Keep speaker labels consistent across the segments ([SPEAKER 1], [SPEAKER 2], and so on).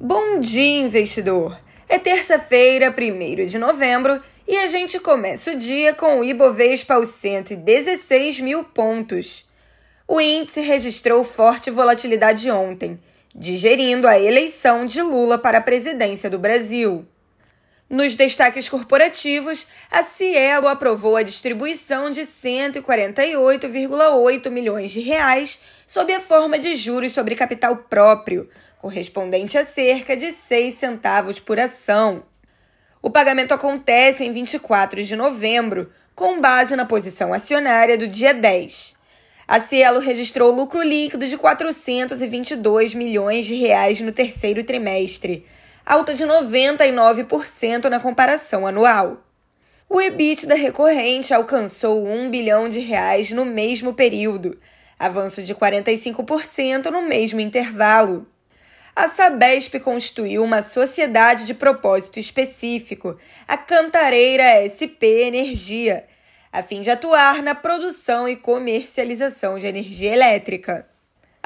[SPEAKER 1] Bom dia, investidor! É terça-feira, 1 de novembro, e a gente começa o dia com o Ibovespa aos 116 mil pontos. O índice registrou forte volatilidade ontem, digerindo a eleição de Lula para a presidência do Brasil. Nos destaques corporativos, a Cielo aprovou a distribuição de 148,8 milhões de reais sob a forma de juros sobre capital próprio, correspondente a cerca de 6 centavos por ação. O pagamento acontece em 24 de novembro, com base na posição acionária do dia 10. A Cielo registrou lucro líquido de 422 milhões de reais no terceiro trimestre, alta de 99% na comparação anual. O EBITDA recorrente alcançou 1 bilhão de reais no mesmo período, avanço de 45% no mesmo intervalo. A Sabesp constituiu uma sociedade de propósito específico, a Cantareira SP Energia, a fim de atuar na produção e comercialização de energia elétrica.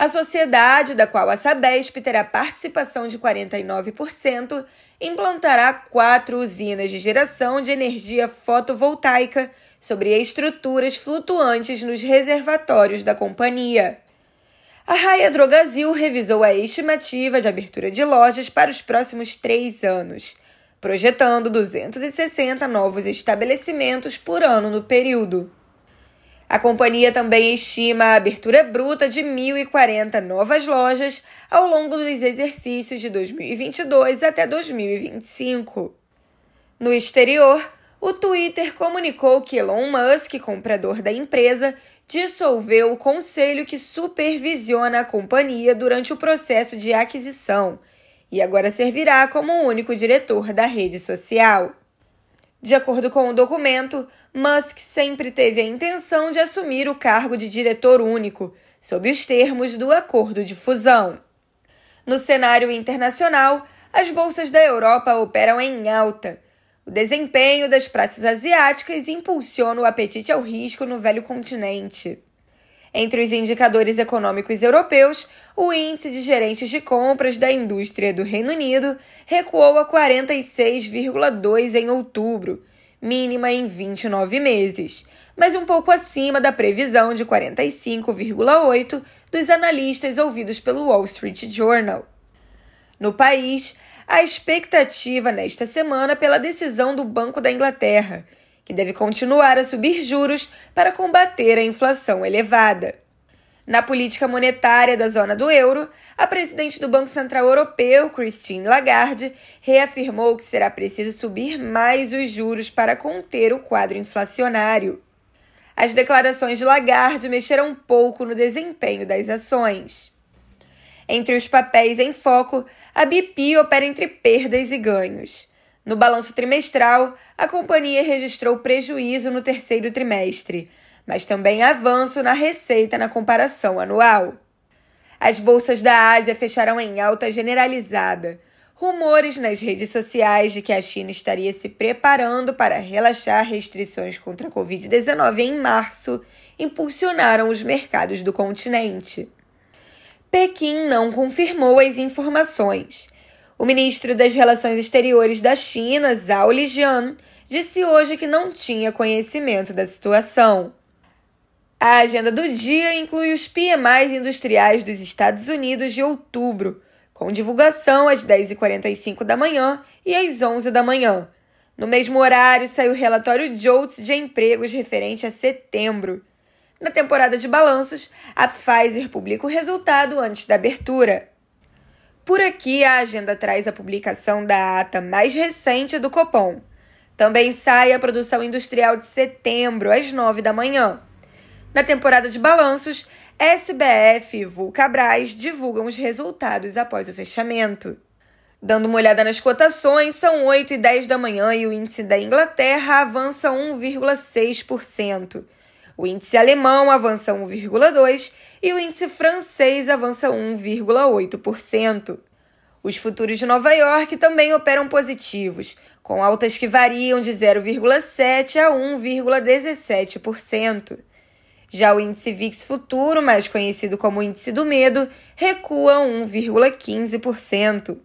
[SPEAKER 1] A sociedade, da qual a Sabesp terá participação de 49%, implantará quatro usinas de geração de energia fotovoltaica sobre estruturas flutuantes nos reservatórios da companhia. A Raia Drogazil revisou a estimativa de abertura de lojas para os próximos três anos, projetando 260 novos estabelecimentos por ano no período. A companhia também estima a abertura bruta de 1.040 novas lojas ao longo dos exercícios de 2022 até 2025. No exterior, o Twitter comunicou que Elon Musk, comprador da empresa, dissolveu o conselho que supervisiona a companhia durante o processo de aquisição e agora servirá como único diretor da rede social. De acordo com o documento, Musk sempre teve a intenção de assumir o cargo de diretor único, sob os termos do acordo de fusão. No cenário internacional, as bolsas da Europa operam em alta. O desempenho das praças asiáticas impulsiona o apetite ao risco no velho continente. Entre os indicadores econômicos europeus, o índice de gerentes de compras da indústria do Reino Unido recuou a 46,2 em outubro, mínima em 29 meses, mas um pouco acima da previsão de 45,8 dos analistas ouvidos pelo Wall Street Journal. No país, a expectativa nesta semana pela decisão do Banco da Inglaterra que deve continuar a subir juros para combater a inflação elevada. Na política monetária da zona do euro, a presidente do Banco Central Europeu, Christine Lagarde, reafirmou que será preciso subir mais os juros para conter o quadro inflacionário. As declarações de Lagarde mexeram pouco no desempenho das ações. Entre os papéis em foco, a BP opera entre perdas e ganhos. No balanço trimestral, a companhia registrou prejuízo no terceiro trimestre, mas também avanço na receita na comparação anual. As bolsas da Ásia fecharam em alta generalizada. Rumores nas redes sociais de que a China estaria se preparando para relaxar restrições contra a Covid-19 em março impulsionaram os mercados do continente. Pequim não confirmou as informações. O ministro das Relações Exteriores da China, Zhao Lijian, disse hoje que não tinha conhecimento da situação. A agenda do dia inclui os PMIs industriais dos Estados Unidos de outubro, com divulgação às 10h45 da manhã e às 11 da manhã. No mesmo horário, saiu o relatório JOLTS de empregos referente a setembro. Na temporada de balanços, a Pfizer publica o resultado antes da abertura. Por aqui, a agenda traz a publicação da ata mais recente do Copom. Também sai a produção industrial de setembro, às 9 da manhã. Na temporada de balanços, SBF e Vulcabras divulgam os resultados após o fechamento. Dando uma olhada nas cotações, são 8 e 10 da manhã e o índice da Inglaterra avança 1,6%. O índice alemão avança 1,2% e o índice francês avança 1,8%. Os futuros de Nova York também operam positivos, com altas que variam de 0,7% a 1,17%. Já o índice VIX futuro, mais conhecido como índice do medo, recua 1,15%.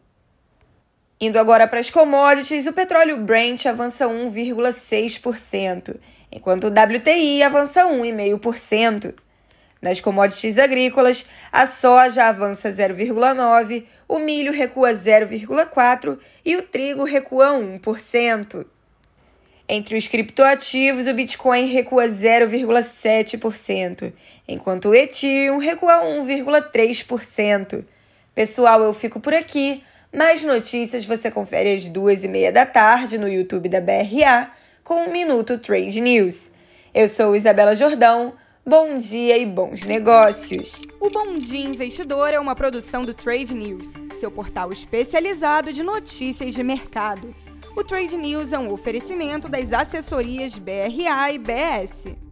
[SPEAKER 1] Indo agora para as commodities, o petróleo Brent avança 1,6%, enquanto o WTI avança 1,5%. Nas commodities agrícolas, a soja avança 0,9%, o milho recua 0,4% e o trigo recua 1%. Entre os criptoativos, o Bitcoin recua 0,7%, enquanto o Ethereum recua 1,3%. Pessoal, eu fico por aqui. Mais notícias você confere às duas e meia da tarde no YouTube da BRA com o Minuto Trade News. Eu sou Isabela Jordão. Bom dia e bons negócios.
[SPEAKER 2] O Bom Dia Investidor é uma produção do Trade News, seu portal especializado de notícias de mercado. O Trade News é um oferecimento das assessorias BRA e BS.